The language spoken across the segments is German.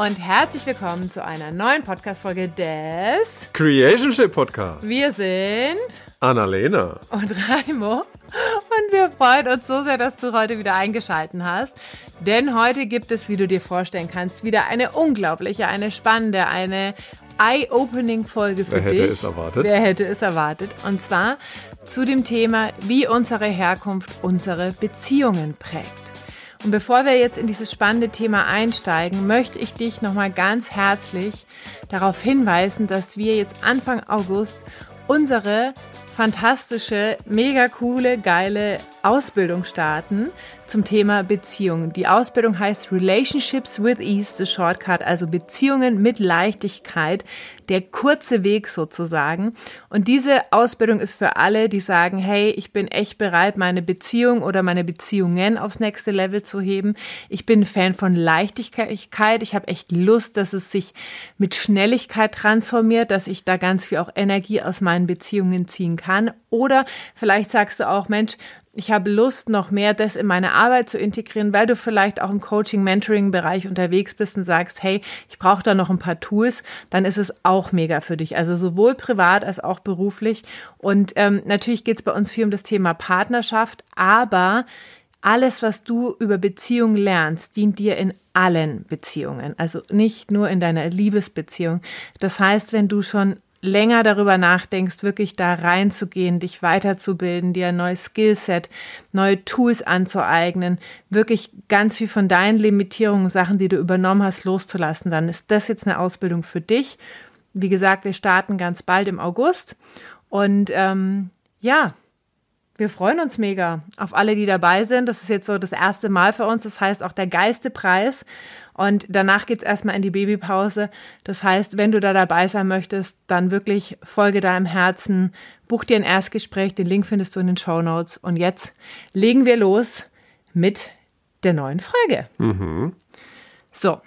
und herzlich willkommen zu einer neuen Podcast-Folge des Creationship Podcast. Wir sind Annalena und Raimo und wir freuen uns so sehr, dass du heute wieder eingeschalten hast. Denn heute gibt es, wie du dir vorstellen kannst, wieder eine unglaubliche, eine spannende, eine Eye-Opening-Folge für Wer dich. hätte es erwartet? Wer hätte es erwartet? Und zwar zu dem Thema, wie unsere Herkunft unsere Beziehungen prägt. Und bevor wir jetzt in dieses spannende Thema einsteigen, möchte ich dich nochmal ganz herzlich darauf hinweisen, dass wir jetzt Anfang August unsere fantastische, mega coole, geile Ausbildung starten zum Thema Beziehungen. Die Ausbildung heißt Relationships with Ease, the Shortcut, also Beziehungen mit Leichtigkeit, der kurze Weg sozusagen. Und diese Ausbildung ist für alle, die sagen, hey, ich bin echt bereit, meine Beziehung oder meine Beziehungen aufs nächste Level zu heben. Ich bin Fan von Leichtigkeit. Ich habe echt Lust, dass es sich mit Schnelligkeit transformiert, dass ich da ganz viel auch Energie aus meinen Beziehungen ziehen kann. Oder vielleicht sagst du auch, Mensch, ich habe Lust, noch mehr das in meine Arbeit zu integrieren, weil du vielleicht auch im Coaching-Mentoring-Bereich unterwegs bist und sagst, hey, ich brauche da noch ein paar Tools, dann ist es auch mega für dich. Also sowohl privat als auch beruflich. Und ähm, natürlich geht es bei uns viel um das Thema Partnerschaft, aber alles, was du über Beziehungen lernst, dient dir in allen Beziehungen, also nicht nur in deiner Liebesbeziehung. Das heißt, wenn du schon länger darüber nachdenkst, wirklich da reinzugehen, dich weiterzubilden, dir ein neues Skillset, neue Tools anzueignen, wirklich ganz viel von deinen Limitierungen, Sachen, die du übernommen hast, loszulassen, dann ist das jetzt eine Ausbildung für dich. Wie gesagt, wir starten ganz bald im August und ähm, ja, wir freuen uns mega auf alle, die dabei sind. Das ist jetzt so das erste Mal für uns. Das heißt auch der geilste Preis. Und danach geht's erstmal in die Babypause. Das heißt, wenn du da dabei sein möchtest, dann wirklich folge deinem Herzen, buch dir ein Erstgespräch. Den Link findest du in den Show Notes. Und jetzt legen wir los mit der neuen Folge. Mhm. So,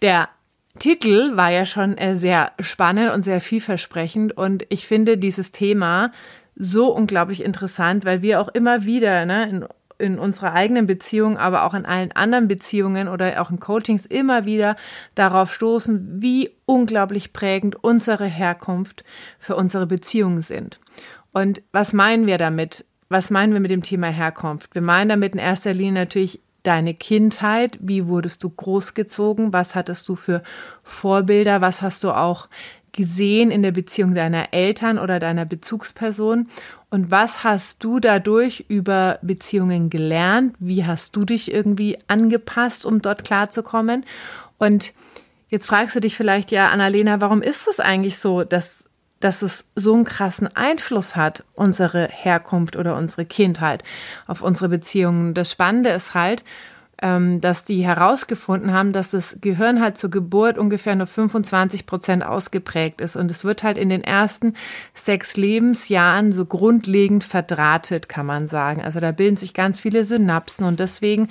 der Titel war ja schon äh, sehr spannend und sehr vielversprechend. Und ich finde dieses Thema so unglaublich interessant, weil wir auch immer wieder ne, in, in unserer eigenen Beziehung, aber auch in allen anderen Beziehungen oder auch in Coachings immer wieder darauf stoßen, wie unglaublich prägend unsere Herkunft für unsere Beziehungen sind. Und was meinen wir damit? Was meinen wir mit dem Thema Herkunft? Wir meinen damit in erster Linie natürlich deine Kindheit, wie wurdest du großgezogen, was hattest du für Vorbilder, was hast du auch gesehen in der Beziehung deiner Eltern oder deiner Bezugsperson? Und was hast du dadurch über Beziehungen gelernt? Wie hast du dich irgendwie angepasst, um dort klarzukommen? Und jetzt fragst du dich vielleicht, ja, Annalena, warum ist es eigentlich so, dass, dass es so einen krassen Einfluss hat, unsere Herkunft oder unsere Kindheit auf unsere Beziehungen? Das Spannende ist halt, dass die herausgefunden haben, dass das Gehirn halt zur Geburt ungefähr nur 25 Prozent ausgeprägt ist. Und es wird halt in den ersten sechs Lebensjahren so grundlegend verdrahtet, kann man sagen. Also da bilden sich ganz viele Synapsen und deswegen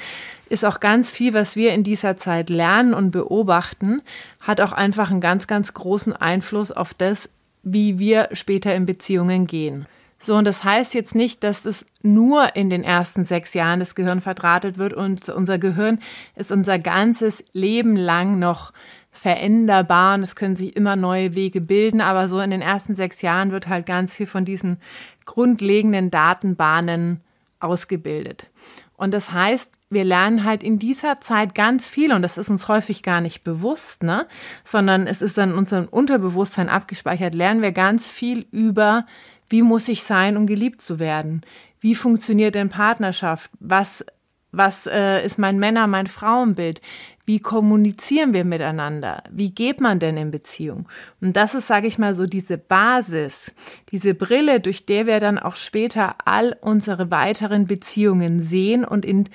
ist auch ganz viel, was wir in dieser Zeit lernen und beobachten, hat auch einfach einen ganz, ganz großen Einfluss auf das, wie wir später in Beziehungen gehen. So, und das heißt jetzt nicht, dass es nur in den ersten sechs Jahren das Gehirn verdrahtet wird und unser Gehirn ist unser ganzes Leben lang noch veränderbar und es können sich immer neue Wege bilden, aber so in den ersten sechs Jahren wird halt ganz viel von diesen grundlegenden Datenbahnen ausgebildet. Und das heißt, wir lernen halt in dieser Zeit ganz viel und das ist uns häufig gar nicht bewusst, ne? Sondern es ist in unserem Unterbewusstsein abgespeichert, lernen wir ganz viel über wie muss ich sein, um geliebt zu werden? Wie funktioniert denn Partnerschaft? Was, was äh, ist mein Männer-, mein Frauenbild? Wie kommunizieren wir miteinander? Wie geht man denn in Beziehung? Und das ist, sage ich mal, so diese Basis, diese Brille, durch der wir dann auch später all unsere weiteren Beziehungen sehen und in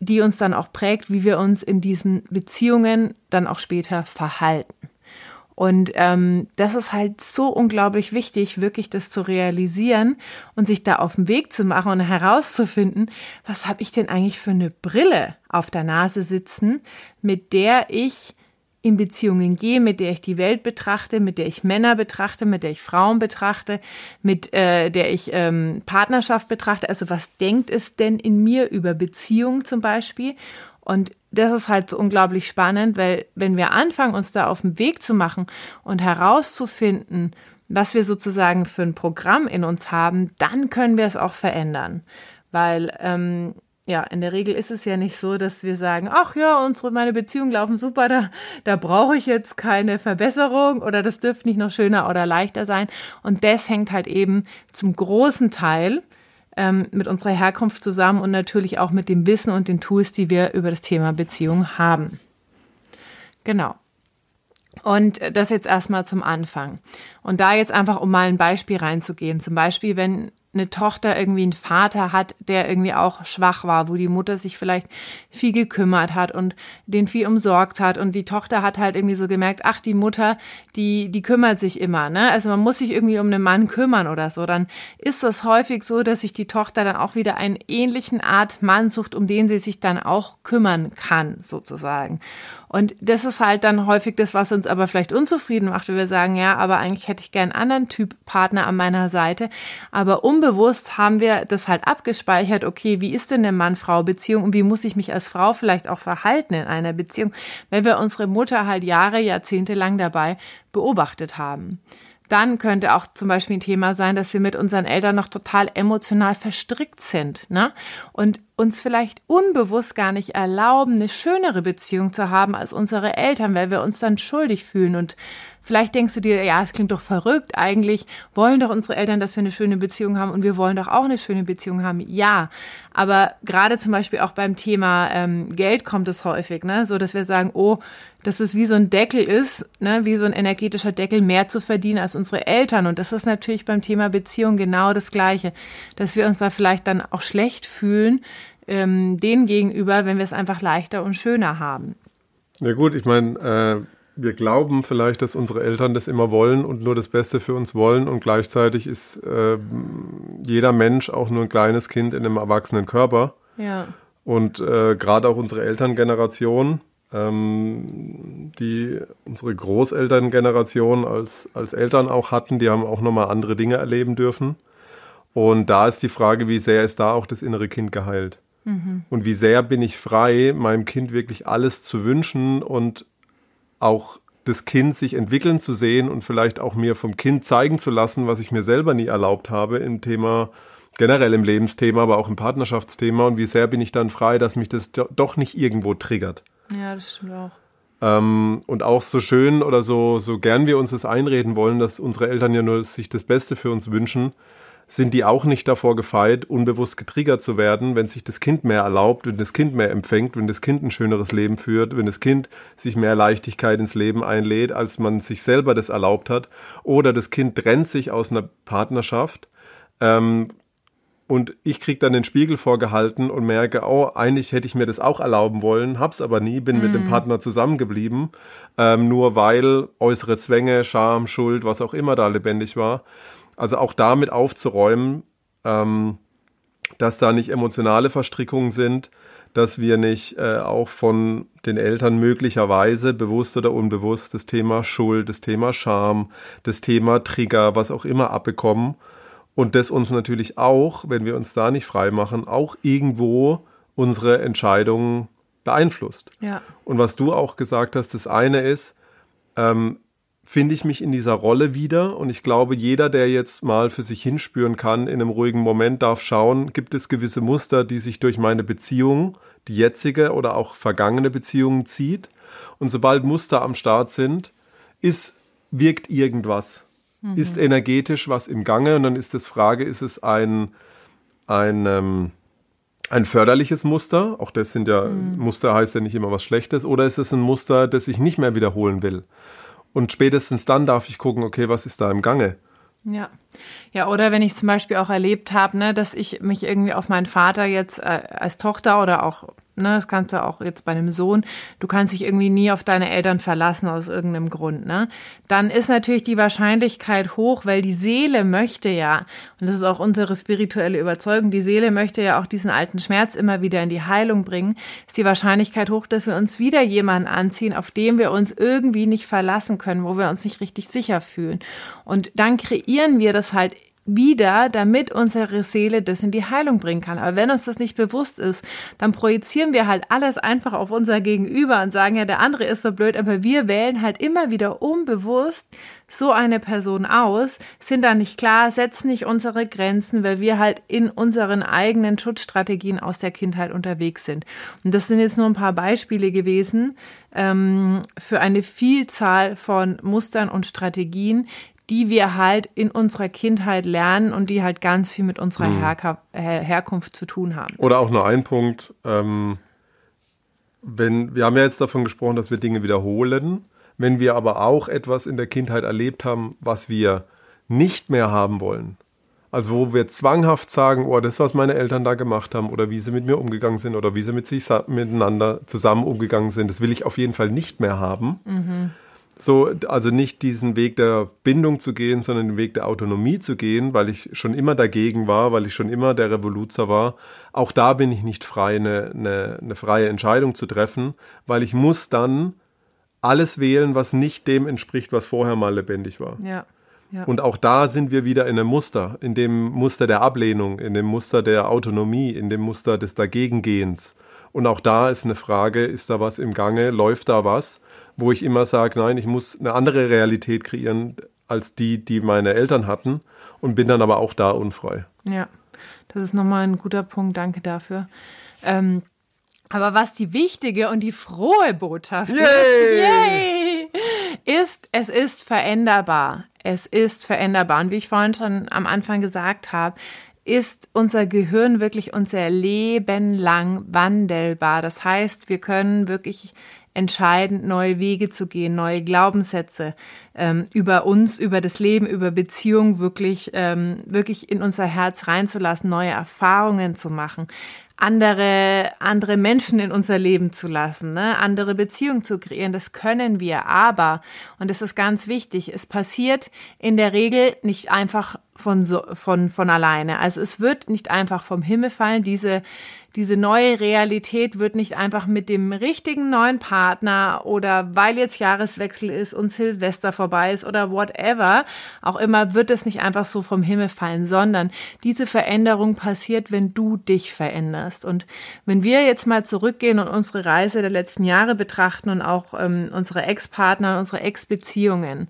die uns dann auch prägt, wie wir uns in diesen Beziehungen dann auch später verhalten. Und ähm, das ist halt so unglaublich wichtig, wirklich das zu realisieren und sich da auf den Weg zu machen und herauszufinden, was habe ich denn eigentlich für eine Brille auf der Nase sitzen, mit der ich in Beziehungen gehe, mit der ich die Welt betrachte, mit der ich Männer betrachte, mit der ich Frauen betrachte, mit äh, der ich ähm, Partnerschaft betrachte. Also was denkt es denn in mir über Beziehungen zum Beispiel? Und das ist halt so unglaublich spannend, weil wenn wir anfangen, uns da auf den Weg zu machen und herauszufinden, was wir sozusagen für ein Programm in uns haben, dann können wir es auch verändern. Weil ähm, ja, in der Regel ist es ja nicht so, dass wir sagen, ach ja, unsere, meine Beziehungen laufen super, da, da brauche ich jetzt keine Verbesserung oder das dürfte nicht noch schöner oder leichter sein. Und das hängt halt eben zum großen Teil ähm, mit unserer Herkunft zusammen und natürlich auch mit dem Wissen und den Tools, die wir über das Thema Beziehung haben. Genau. Und das jetzt erstmal zum Anfang. Und da jetzt einfach, um mal ein Beispiel reinzugehen. Zum Beispiel, wenn eine Tochter irgendwie einen Vater hat, der irgendwie auch schwach war, wo die Mutter sich vielleicht viel gekümmert hat und den viel umsorgt hat und die Tochter hat halt irgendwie so gemerkt, ach, die Mutter, die, die kümmert sich immer, ne? Also man muss sich irgendwie um einen Mann kümmern oder so. Dann ist das häufig so, dass sich die Tochter dann auch wieder einen ähnlichen Art Mann sucht, um den sie sich dann auch kümmern kann, sozusagen. Und das ist halt dann häufig das, was uns aber vielleicht unzufrieden macht, wenn wir sagen, ja, aber eigentlich hätte ich gern einen anderen Typ Partner an meiner Seite. Aber unbewusst haben wir das halt abgespeichert, okay, wie ist denn eine Mann-Frau-Beziehung und wie muss ich mich als Frau vielleicht auch verhalten in einer Beziehung, wenn wir unsere Mutter halt Jahre, Jahrzehnte lang dabei beobachtet haben. Dann könnte auch zum Beispiel ein Thema sein, dass wir mit unseren Eltern noch total emotional verstrickt sind ne? und uns vielleicht unbewusst gar nicht erlauben, eine schönere Beziehung zu haben als unsere Eltern, weil wir uns dann schuldig fühlen und Vielleicht denkst du dir, ja, es klingt doch verrückt. Eigentlich wollen doch unsere Eltern, dass wir eine schöne Beziehung haben und wir wollen doch auch eine schöne Beziehung haben. Ja, aber gerade zum Beispiel auch beim Thema ähm, Geld kommt es häufig, ne, so dass wir sagen, oh, dass es wie so ein Deckel ist, ne, wie so ein energetischer Deckel, mehr zu verdienen als unsere Eltern. Und das ist natürlich beim Thema Beziehung genau das Gleiche, dass wir uns da vielleicht dann auch schlecht fühlen, ähm, denen gegenüber, wenn wir es einfach leichter und schöner haben. Ja gut, ich meine, äh, wir glauben vielleicht, dass unsere Eltern das immer wollen und nur das Beste für uns wollen und gleichzeitig ist äh, jeder Mensch auch nur ein kleines Kind in einem erwachsenen Körper. Ja. Und äh, gerade auch unsere Elterngeneration, ähm, die unsere Großelterngeneration als, als Eltern auch hatten, die haben auch nochmal andere Dinge erleben dürfen. Und da ist die Frage, wie sehr ist da auch das innere Kind geheilt? Mhm. Und wie sehr bin ich frei, meinem Kind wirklich alles zu wünschen und auch das Kind sich entwickeln zu sehen und vielleicht auch mir vom Kind zeigen zu lassen, was ich mir selber nie erlaubt habe im Thema, generell im Lebensthema, aber auch im Partnerschaftsthema und wie sehr bin ich dann frei, dass mich das doch nicht irgendwo triggert. Ja, das stimmt auch. Ähm, und auch so schön oder so, so gern wir uns das einreden wollen, dass unsere Eltern ja nur sich das Beste für uns wünschen, sind die auch nicht davor gefeit, unbewusst getriggert zu werden, wenn sich das Kind mehr erlaubt, wenn das Kind mehr empfängt, wenn das Kind ein schöneres Leben führt, wenn das Kind sich mehr Leichtigkeit ins Leben einlädt, als man sich selber das erlaubt hat. Oder das Kind trennt sich aus einer Partnerschaft, ähm, und ich kriege dann den Spiegel vorgehalten und merke, oh, eigentlich hätte ich mir das auch erlauben wollen, hab's aber nie, bin mm. mit dem mhm. Partner zusammengeblieben, ähm, nur weil äußere Zwänge, Scham, Schuld, was auch immer da lebendig war. Also auch damit aufzuräumen, ähm, dass da nicht emotionale Verstrickungen sind, dass wir nicht äh, auch von den Eltern möglicherweise bewusst oder unbewusst das Thema Schuld, das Thema Scham, das Thema Trigger, was auch immer abbekommen und das uns natürlich auch, wenn wir uns da nicht frei machen, auch irgendwo unsere Entscheidungen beeinflusst. Ja. Und was du auch gesagt hast, das eine ist, ähm, finde ich mich in dieser Rolle wieder und ich glaube, jeder, der jetzt mal für sich hinspüren kann, in einem ruhigen Moment darf schauen, gibt es gewisse Muster, die sich durch meine Beziehung, die jetzige oder auch vergangene Beziehungen zieht. Und sobald Muster am Start sind, ist, wirkt irgendwas mhm. ist energetisch was im Gange und dann ist das Frage, ist es ein, ein, ähm, ein förderliches Muster, auch das sind ja, mhm. Muster heißt ja nicht immer was Schlechtes, oder ist es ein Muster, das ich nicht mehr wiederholen will? Und spätestens dann darf ich gucken, okay, was ist da im Gange? Ja. Ja, oder wenn ich zum Beispiel auch erlebt habe, ne, dass ich mich irgendwie auf meinen Vater jetzt äh, als Tochter oder auch Ne, das kannst du auch jetzt bei einem Sohn. Du kannst dich irgendwie nie auf deine Eltern verlassen aus irgendeinem Grund. Ne? Dann ist natürlich die Wahrscheinlichkeit hoch, weil die Seele möchte ja, und das ist auch unsere spirituelle Überzeugung, die Seele möchte ja auch diesen alten Schmerz immer wieder in die Heilung bringen, ist die Wahrscheinlichkeit hoch, dass wir uns wieder jemanden anziehen, auf dem wir uns irgendwie nicht verlassen können, wo wir uns nicht richtig sicher fühlen. Und dann kreieren wir das halt wieder, damit unsere Seele das in die Heilung bringen kann. Aber wenn uns das nicht bewusst ist, dann projizieren wir halt alles einfach auf unser Gegenüber und sagen, ja, der andere ist so blöd, aber wir wählen halt immer wieder unbewusst so eine Person aus, sind da nicht klar, setzen nicht unsere Grenzen, weil wir halt in unseren eigenen Schutzstrategien aus der Kindheit unterwegs sind. Und das sind jetzt nur ein paar Beispiele gewesen ähm, für eine Vielzahl von Mustern und Strategien, die wir halt in unserer Kindheit lernen und die halt ganz viel mit unserer mhm. Herka Her Herkunft zu tun haben. Oder auch nur ein Punkt, ähm, wenn, wir haben ja jetzt davon gesprochen, dass wir Dinge wiederholen, wenn wir aber auch etwas in der Kindheit erlebt haben, was wir nicht mehr haben wollen. Also wo wir zwanghaft sagen, oh, das, was meine Eltern da gemacht haben oder wie sie mit mir umgegangen sind oder wie sie mit sich miteinander zusammen umgegangen sind, das will ich auf jeden Fall nicht mehr haben. Mhm so, also nicht diesen Weg der Bindung zu gehen, sondern den Weg der Autonomie zu gehen, weil ich schon immer dagegen war, weil ich schon immer der Revoluzer war. Auch da bin ich nicht frei, eine, eine, eine freie Entscheidung zu treffen, weil ich muss dann alles wählen, was nicht dem entspricht, was vorher mal lebendig war. Ja. Ja. Und auch da sind wir wieder in einem Muster, in dem Muster der Ablehnung, in dem Muster der Autonomie, in dem Muster des Dagegengehens. Und auch da ist eine Frage, ist da was im Gange, läuft da was? Wo ich immer sage, nein, ich muss eine andere Realität kreieren als die, die meine Eltern hatten und bin dann aber auch da unfrei. Ja, das ist nochmal ein guter Punkt, danke dafür. Ähm, aber was die wichtige und die frohe Botschaft yay! ist, yay, ist, es ist veränderbar. Es ist veränderbar. Und wie ich vorhin schon am Anfang gesagt habe, ist unser Gehirn wirklich unser Leben lang wandelbar. Das heißt, wir können wirklich entscheidend, neue Wege zu gehen, neue Glaubenssätze ähm, über uns, über das Leben, über Beziehungen wirklich, ähm, wirklich in unser Herz reinzulassen, neue Erfahrungen zu machen andere, andere Menschen in unser Leben zu lassen, ne? andere Beziehungen zu kreieren. Das können wir, aber, und das ist ganz wichtig, es passiert in der Regel nicht einfach von, so, von, von alleine. Also es wird nicht einfach vom Himmel fallen. Diese, diese neue Realität wird nicht einfach mit dem richtigen neuen Partner oder weil jetzt Jahreswechsel ist und Silvester vorbei ist oder whatever, auch immer wird es nicht einfach so vom Himmel fallen, sondern diese Veränderung passiert, wenn du dich veränderst. Und wenn wir jetzt mal zurückgehen und unsere Reise der letzten Jahre betrachten und auch ähm, unsere Ex-Partner, unsere Ex-Beziehungen,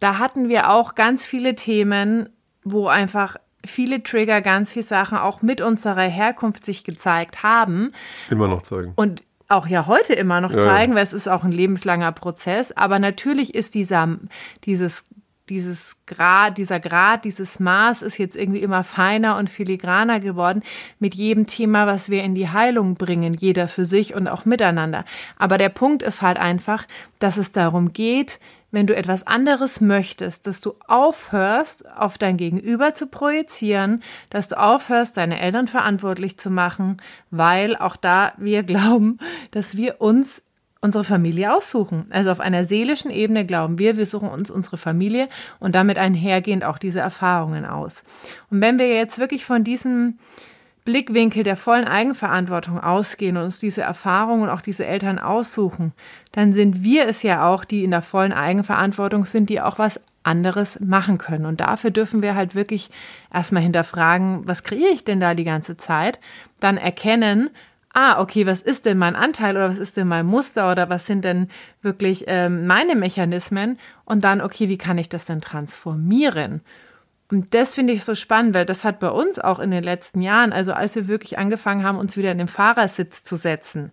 da hatten wir auch ganz viele Themen, wo einfach viele Trigger, ganz viele Sachen auch mit unserer Herkunft sich gezeigt haben. Immer noch zeigen. Und auch ja heute immer noch zeigen, ja. weil es ist auch ein lebenslanger Prozess. Aber natürlich ist dieser, dieses, dieses Grad, dieser Grad, dieses Maß ist jetzt irgendwie immer feiner und filigraner geworden mit jedem Thema, was wir in die Heilung bringen, jeder für sich und auch miteinander. Aber der Punkt ist halt einfach, dass es darum geht, wenn du etwas anderes möchtest, dass du aufhörst, auf dein Gegenüber zu projizieren, dass du aufhörst, deine Eltern verantwortlich zu machen, weil auch da wir glauben, dass wir uns unsere Familie aussuchen. Also auf einer seelischen Ebene glauben wir, wir suchen uns unsere Familie und damit einhergehend auch diese Erfahrungen aus. Und wenn wir jetzt wirklich von diesem Blickwinkel der vollen Eigenverantwortung ausgehen und uns diese Erfahrungen und auch diese Eltern aussuchen, dann sind wir es ja auch, die in der vollen Eigenverantwortung sind, die auch was anderes machen können. Und dafür dürfen wir halt wirklich erstmal hinterfragen, was kreiere ich denn da die ganze Zeit? Dann erkennen, ah, okay, was ist denn mein Anteil oder was ist denn mein Muster oder was sind denn wirklich ähm, meine Mechanismen? Und dann, okay, wie kann ich das denn transformieren? Und das finde ich so spannend, weil das hat bei uns auch in den letzten Jahren, also als wir wirklich angefangen haben, uns wieder in den Fahrersitz zu setzen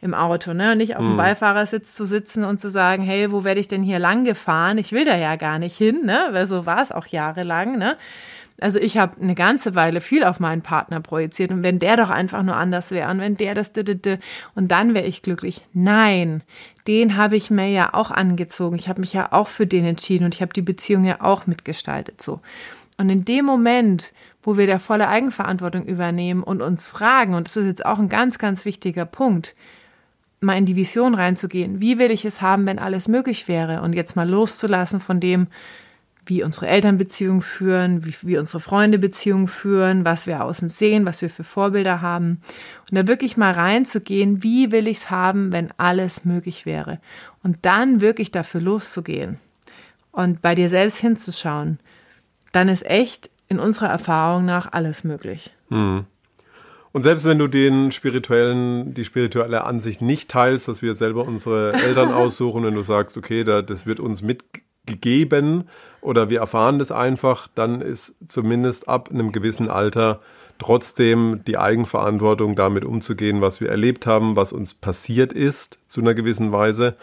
im Auto, ne, und nicht auf dem mhm. Beifahrersitz zu sitzen und zu sagen, hey, wo werde ich denn hier lang gefahren? Ich will da ja gar nicht hin, ne, weil so war es auch jahrelang, ne. Also ich habe eine ganze Weile viel auf meinen Partner projiziert und wenn der doch einfach nur anders wäre und wenn der das und dann wäre ich glücklich. Nein, den habe ich mir ja auch angezogen. Ich habe mich ja auch für den entschieden und ich habe die Beziehung ja auch mitgestaltet so. Und in dem Moment, wo wir der volle Eigenverantwortung übernehmen und uns fragen, und das ist jetzt auch ein ganz, ganz wichtiger Punkt, mal in die Vision reinzugehen, wie will ich es haben, wenn alles möglich wäre und jetzt mal loszulassen von dem, wie unsere Elternbeziehungen führen, wie, wie unsere Freunde Beziehungen führen, was wir außen sehen, was wir für Vorbilder haben. Und da wirklich mal reinzugehen, wie will ich es haben, wenn alles möglich wäre. Und dann wirklich dafür loszugehen und bei dir selbst hinzuschauen dann ist echt in unserer Erfahrung nach alles möglich. Mhm. Und selbst wenn du den spirituellen, die spirituelle Ansicht nicht teilst, dass wir selber unsere Eltern aussuchen, wenn du sagst, okay, da, das wird uns mitgegeben oder wir erfahren das einfach, dann ist zumindest ab einem gewissen Alter trotzdem die Eigenverantwortung damit umzugehen, was wir erlebt haben, was uns passiert ist zu einer gewissen Weise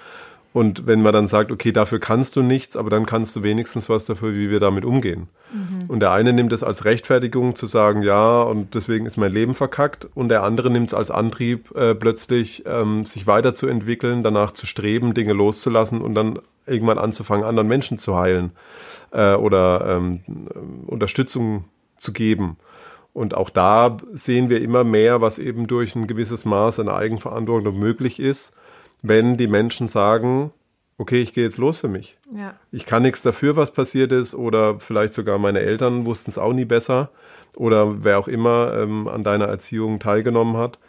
und wenn man dann sagt, okay, dafür kannst du nichts, aber dann kannst du wenigstens was dafür, wie wir damit umgehen. Mhm. Und der eine nimmt es als Rechtfertigung zu sagen, ja, und deswegen ist mein Leben verkackt. Und der andere nimmt es als Antrieb, äh, plötzlich ähm, sich weiterzuentwickeln, danach zu streben, Dinge loszulassen und dann irgendwann anzufangen, anderen Menschen zu heilen äh, oder ähm, Unterstützung zu geben. Und auch da sehen wir immer mehr, was eben durch ein gewisses Maß an Eigenverantwortung möglich ist wenn die Menschen sagen, okay, ich gehe jetzt los für mich. Ja. Ich kann nichts dafür, was passiert ist, oder vielleicht sogar meine Eltern wussten es auch nie besser, oder wer auch immer ähm, an deiner Erziehung teilgenommen hat.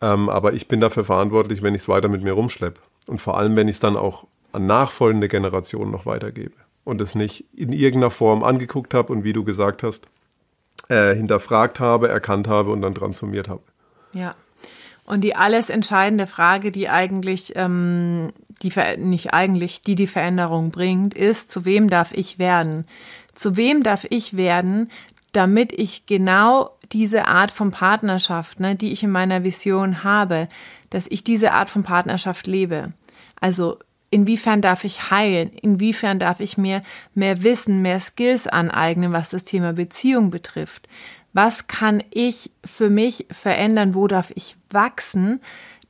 Ähm, aber ich bin dafür verantwortlich, wenn ich es weiter mit mir rumschleppe. Und vor allem, wenn ich es dann auch an nachfolgende Generationen noch weitergebe und es nicht in irgendeiner Form angeguckt habe und wie du gesagt hast, äh, hinterfragt habe, erkannt habe und dann transformiert habe. Ja. Und die alles entscheidende Frage, die eigentlich, ähm, die nicht eigentlich, die die Veränderung bringt, ist, zu wem darf ich werden? Zu wem darf ich werden, damit ich genau diese Art von Partnerschaft, ne, die ich in meiner Vision habe, dass ich diese Art von Partnerschaft lebe. Also inwiefern darf ich heilen? Inwiefern darf ich mir mehr Wissen, mehr Skills aneignen, was das Thema Beziehung betrifft? Was kann ich für mich verändern? Wo darf ich wachsen,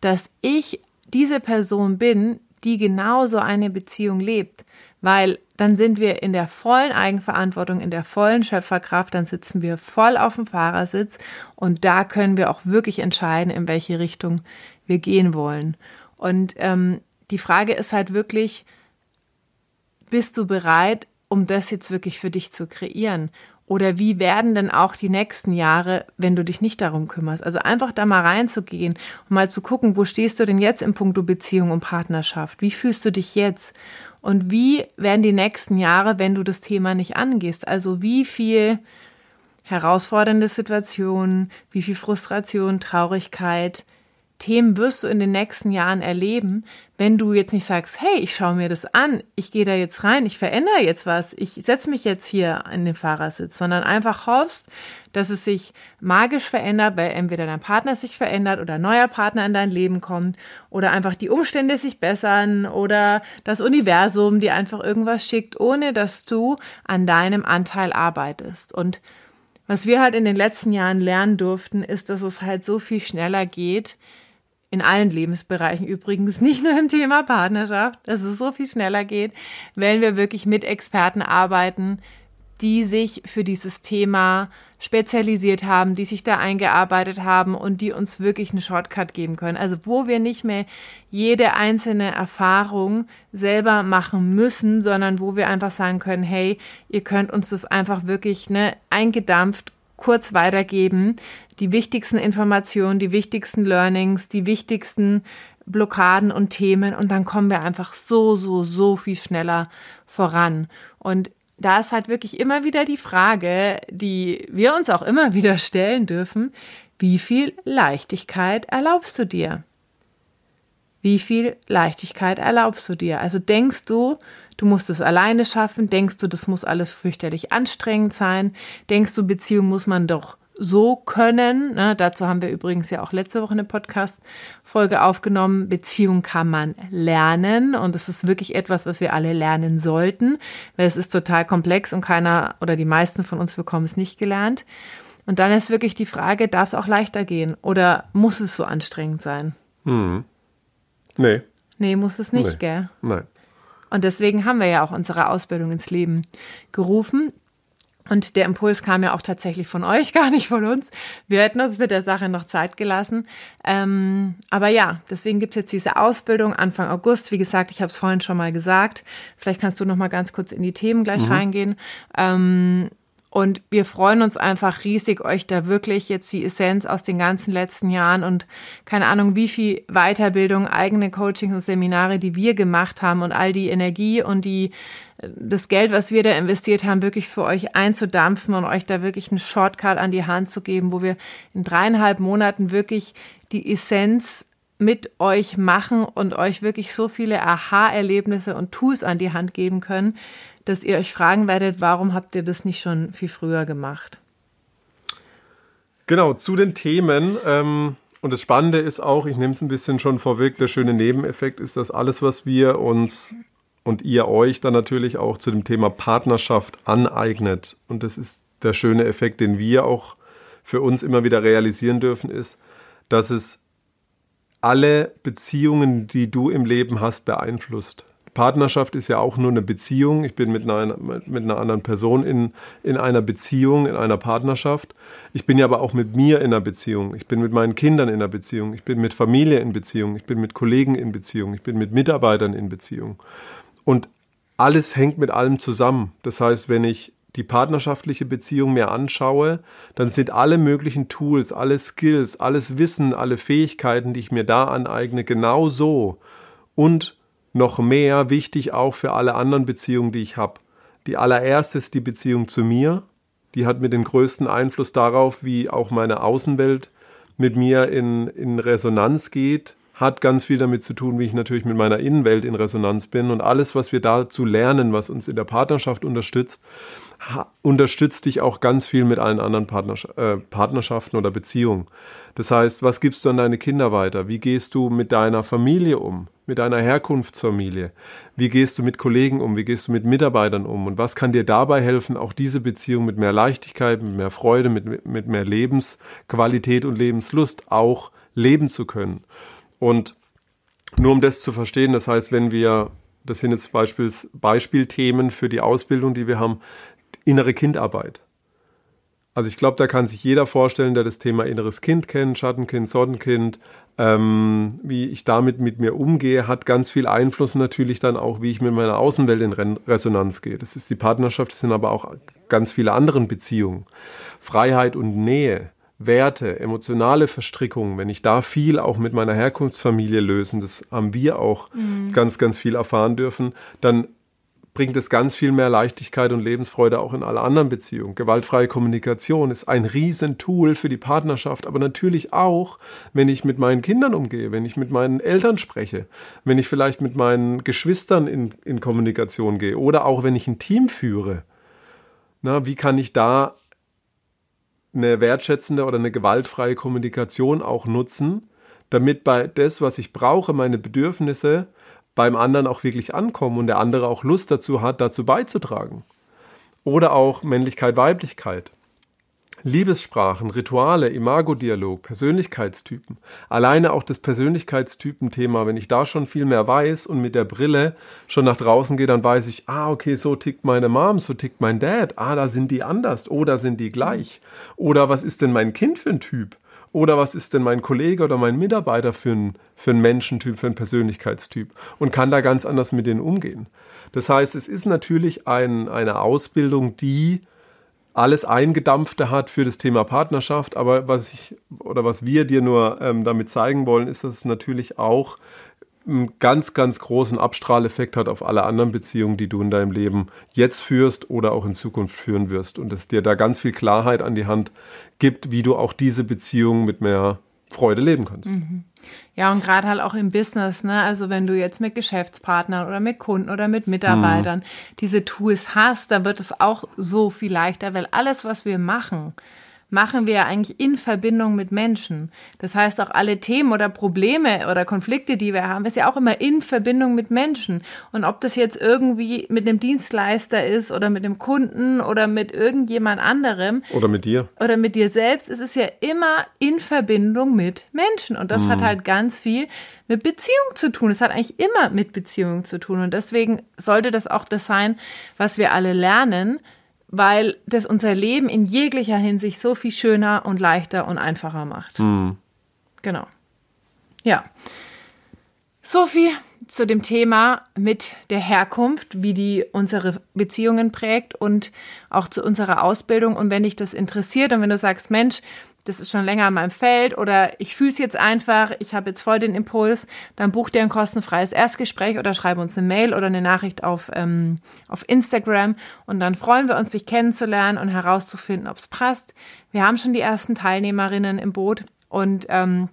dass ich diese Person bin, die genauso eine Beziehung lebt? Weil dann sind wir in der vollen Eigenverantwortung, in der vollen Schöpferkraft, dann sitzen wir voll auf dem Fahrersitz und da können wir auch wirklich entscheiden, in welche Richtung wir gehen wollen. Und ähm, die Frage ist halt wirklich, bist du bereit, um das jetzt wirklich für dich zu kreieren? Oder wie werden denn auch die nächsten Jahre, wenn du dich nicht darum kümmerst? Also einfach da mal reinzugehen und mal zu gucken, wo stehst du denn jetzt im Punkto Beziehung und Partnerschaft? Wie fühlst du dich jetzt? Und wie werden die nächsten Jahre, wenn du das Thema nicht angehst? Also wie viel herausfordernde Situationen, wie viel Frustration, Traurigkeit, Themen wirst du in den nächsten Jahren erleben, wenn du jetzt nicht sagst, hey, ich schaue mir das an, ich gehe da jetzt rein, ich verändere jetzt was, ich setze mich jetzt hier in den Fahrersitz, sondern einfach hoffst, dass es sich magisch verändert, weil entweder dein Partner sich verändert oder ein neuer Partner in dein Leben kommt oder einfach die Umstände sich bessern oder das Universum dir einfach irgendwas schickt, ohne dass du an deinem Anteil arbeitest. Und was wir halt in den letzten Jahren lernen durften, ist, dass es halt so viel schneller geht, in allen Lebensbereichen übrigens, nicht nur im Thema Partnerschaft, dass es so viel schneller geht, wenn wir wirklich mit Experten arbeiten, die sich für dieses Thema spezialisiert haben, die sich da eingearbeitet haben und die uns wirklich einen Shortcut geben können. Also wo wir nicht mehr jede einzelne Erfahrung selber machen müssen, sondern wo wir einfach sagen können, hey, ihr könnt uns das einfach wirklich ne, eingedampft kurz weitergeben. Die wichtigsten Informationen, die wichtigsten Learnings, die wichtigsten Blockaden und Themen und dann kommen wir einfach so, so, so viel schneller voran. Und da ist halt wirklich immer wieder die Frage, die wir uns auch immer wieder stellen dürfen, wie viel Leichtigkeit erlaubst du dir? Wie viel Leichtigkeit erlaubst du dir? Also denkst du, du musst es alleine schaffen? Denkst du, das muss alles fürchterlich anstrengend sein? Denkst du, Beziehung muss man doch so können? Ne, dazu haben wir übrigens ja auch letzte Woche eine Podcast-Folge aufgenommen. Beziehung kann man lernen und es ist wirklich etwas, was wir alle lernen sollten, weil es ist total komplex und keiner oder die meisten von uns bekommen es nicht gelernt. Und dann ist wirklich die Frage, darf es auch leichter gehen oder muss es so anstrengend sein? Hm. Nee. Nee, muss es nicht, nee. gell? Nein. Und deswegen haben wir ja auch unsere Ausbildung ins Leben gerufen. Und der Impuls kam ja auch tatsächlich von euch, gar nicht von uns. Wir hätten uns mit der Sache noch Zeit gelassen. Ähm, aber ja, deswegen gibt es jetzt diese Ausbildung Anfang August. Wie gesagt, ich habe es vorhin schon mal gesagt. Vielleicht kannst du noch mal ganz kurz in die Themen gleich mhm. reingehen. Ähm, Und wir freuen uns einfach riesig, euch da wirklich jetzt die Essenz aus den ganzen letzten Jahren und keine Ahnung, wie viel Weiterbildung, eigene Coachings und Seminare, die wir gemacht haben und all die Energie und die, das Geld, was wir da investiert haben, wirklich für euch einzudampfen und euch da wirklich einen Shortcut an die Hand zu geben, wo wir in dreieinhalb Monaten wirklich die Essenz mit euch machen und euch wirklich so viele Aha-Erlebnisse und Tools an die Hand geben können, dass ihr euch fragen werdet, warum habt ihr das nicht schon viel früher gemacht? Genau, zu den Themen. Ähm, und das Spannende ist auch, ich nehme es ein bisschen schon vorweg, der schöne Nebeneffekt ist, dass alles, was wir uns und ihr euch dann natürlich auch zu dem Thema Partnerschaft aneignet. Und das ist der schöne Effekt, den wir auch für uns immer wieder realisieren dürfen, ist, dass es alle Beziehungen, die du im Leben hast, beeinflusst. Partnerschaft ist ja auch nur eine Beziehung. Ich bin mit einer, mit einer anderen Person in, in einer Beziehung, in einer Partnerschaft. Ich bin ja aber auch mit mir in einer Beziehung. Ich bin mit meinen Kindern in einer Beziehung. Ich bin mit Familie in Beziehung. Ich bin mit Kollegen in Beziehung. Ich bin mit Mitarbeitern in Beziehung. Und alles hängt mit allem zusammen. Das heißt, wenn ich die partnerschaftliche Beziehung mir anschaue, dann sind alle möglichen Tools, alle Skills, alles Wissen, alle Fähigkeiten, die ich mir da aneigne, genau so. Und noch mehr wichtig auch für alle anderen Beziehungen, die ich habe. Die allererste ist die Beziehung zu mir. Die hat mir den größten Einfluss darauf, wie auch meine Außenwelt mit mir in, in Resonanz geht. Hat ganz viel damit zu tun, wie ich natürlich mit meiner Innenwelt in Resonanz bin. Und alles, was wir dazu lernen, was uns in der Partnerschaft unterstützt, unterstützt dich auch ganz viel mit allen anderen Partners äh, Partnerschaften oder Beziehungen. Das heißt, was gibst du an deine Kinder weiter? Wie gehst du mit deiner Familie um? Mit deiner Herkunftsfamilie? Wie gehst du mit Kollegen um? Wie gehst du mit Mitarbeitern um? Und was kann dir dabei helfen, auch diese Beziehung mit mehr Leichtigkeit, mit mehr Freude, mit, mit mehr Lebensqualität und Lebenslust auch leben zu können? Und nur um das zu verstehen, das heißt, wenn wir das sind jetzt Beispiels, Beispielthemen für die Ausbildung, die wir haben innere Kindarbeit. Also ich glaube, da kann sich jeder vorstellen, der das Thema inneres Kind kennt, Schattenkind, Sonnenkind, ähm, wie ich damit mit mir umgehe, hat ganz viel Einfluss natürlich dann auch, wie ich mit meiner Außenwelt in Resonanz gehe. Das ist die Partnerschaft, das sind aber auch ganz viele andere Beziehungen. Freiheit und Nähe, Werte, emotionale Verstrickungen, wenn ich da viel auch mit meiner Herkunftsfamilie lösen, das haben wir auch mhm. ganz, ganz viel erfahren dürfen, dann bringt es ganz viel mehr Leichtigkeit und Lebensfreude auch in alle anderen Beziehungen. Gewaltfreie Kommunikation ist ein Riesentool für die Partnerschaft, aber natürlich auch, wenn ich mit meinen Kindern umgehe, wenn ich mit meinen Eltern spreche, wenn ich vielleicht mit meinen Geschwistern in, in Kommunikation gehe oder auch wenn ich ein Team führe. Na, wie kann ich da eine wertschätzende oder eine gewaltfreie Kommunikation auch nutzen, damit bei das, was ich brauche, meine Bedürfnisse, beim anderen auch wirklich ankommen und der andere auch Lust dazu hat, dazu beizutragen. Oder auch Männlichkeit, Weiblichkeit. Liebessprachen, Rituale, Imagodialog, Persönlichkeitstypen. Alleine auch das Persönlichkeitstypen-Thema, wenn ich da schon viel mehr weiß und mit der Brille schon nach draußen gehe, dann weiß ich, ah, okay, so tickt meine Mom, so tickt mein Dad. Ah, da sind die anders oder sind die gleich. Oder was ist denn mein Kind für ein Typ? Oder was ist denn mein Kollege oder mein Mitarbeiter für ein, für Menschentyp, für ein Persönlichkeitstyp und kann da ganz anders mit denen umgehen. Das heißt, es ist natürlich ein, eine Ausbildung, die alles Eingedampfte hat für das Thema Partnerschaft, aber was ich oder was wir dir nur ähm, damit zeigen wollen, ist, dass es natürlich auch einen ganz, ganz großen Abstrahleffekt hat auf alle anderen Beziehungen, die du in deinem Leben jetzt führst oder auch in Zukunft führen wirst. Und dass dir da ganz viel Klarheit an die Hand gibt, wie du auch diese Beziehungen mit mehr Freude leben kannst. Mhm. Ja, und gerade halt auch im Business, ne? Also wenn du jetzt mit Geschäftspartnern oder mit Kunden oder mit Mitarbeitern mhm. diese Tools hast, da wird es auch so viel leichter, weil alles, was wir machen, machen wir ja eigentlich in Verbindung mit Menschen. Das heißt, auch alle Themen oder Probleme oder Konflikte, die wir haben, ist ja auch immer in Verbindung mit Menschen. Und ob das jetzt irgendwie mit einem Dienstleister ist oder mit einem Kunden oder mit irgendjemand anderem. Oder mit dir. Oder mit dir selbst, es ist ja immer in Verbindung mit Menschen. Und das mhm. hat halt ganz viel mit Beziehung zu tun. Es hat eigentlich immer mit Beziehung zu tun. Und deswegen sollte das auch das sein, was wir alle lernen, weil das unser Leben in jeglicher Hinsicht so viel schöner und leichter und einfacher macht. Mhm. Genau. Ja. Sophie, zu dem Thema mit der Herkunft, wie die unsere Beziehungen prägt und auch zu unserer Ausbildung. Und wenn dich das interessiert und wenn du sagst, Mensch, das ist schon länger in meinem Feld oder ich fühle es jetzt einfach, ich habe jetzt voll den Impuls, dann buch dir ein kostenfreies Erstgespräch oder schreibe uns eine Mail oder eine Nachricht auf, ähm, auf Instagram und dann freuen wir uns, dich kennenzulernen und herauszufinden, ob es passt. Wir haben schon die ersten Teilnehmerinnen im Boot und ähm,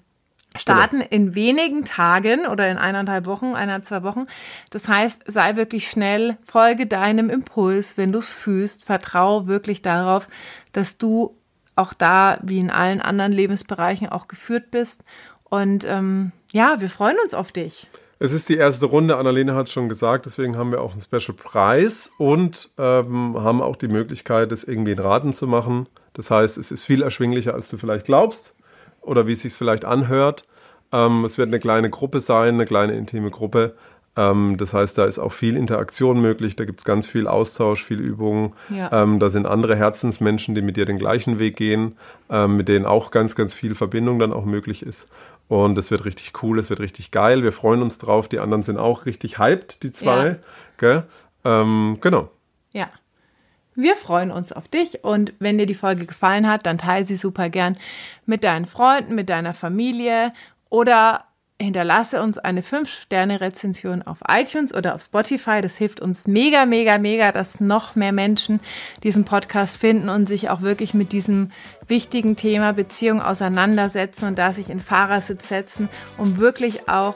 starten genau. in wenigen Tagen oder in eineinhalb Wochen, eineinhalb, zwei Wochen. Das heißt, sei wirklich schnell, folge deinem Impuls, wenn du es fühlst, vertraue wirklich darauf, dass du auch da, wie in allen anderen Lebensbereichen, auch geführt bist. Und ähm, ja, wir freuen uns auf dich. Es ist die erste Runde, Annalena hat es schon gesagt, deswegen haben wir auch einen Special Preis und ähm, haben auch die Möglichkeit, das irgendwie in Raten zu machen. Das heißt, es ist viel erschwinglicher, als du vielleicht glaubst oder wie es sich vielleicht anhört. Ähm, es wird eine kleine Gruppe sein, eine kleine intime Gruppe. Ähm, das heißt, da ist auch viel Interaktion möglich, da gibt es ganz viel Austausch, viel Übung. Ja. Ähm, da sind andere Herzensmenschen, die mit dir den gleichen Weg gehen, ähm, mit denen auch ganz, ganz viel Verbindung dann auch möglich ist. Und es wird richtig cool, es wird richtig geil. Wir freuen uns drauf. Die anderen sind auch richtig hyped, die zwei. Ja. Ähm, genau. Ja. Wir freuen uns auf dich und wenn dir die Folge gefallen hat, dann teile sie super gern mit deinen Freunden, mit deiner Familie oder hinterlasse uns eine 5-Sterne-Rezension auf iTunes oder auf Spotify. Das hilft uns mega, mega, mega, dass noch mehr Menschen diesen Podcast finden und sich auch wirklich mit diesem wichtigen Thema Beziehung auseinandersetzen und da sich in Fahrersitz setzen, um wirklich auch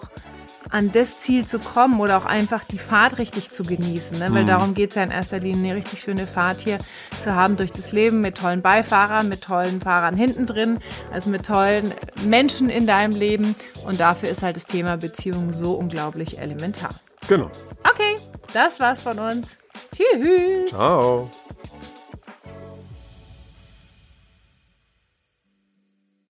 an das Ziel zu kommen oder auch einfach die Fahrt richtig zu genießen. Ne? Weil mhm. darum geht es ja in erster Linie, eine richtig schöne Fahrt hier zu haben durch das Leben mit tollen Beifahrern, mit tollen Fahrern hinten drin, also mit tollen Menschen in deinem Leben. Und dafür ist halt das Thema Beziehung so unglaublich elementar. Genau. Okay, das war's von uns. Tschüss. Ciao.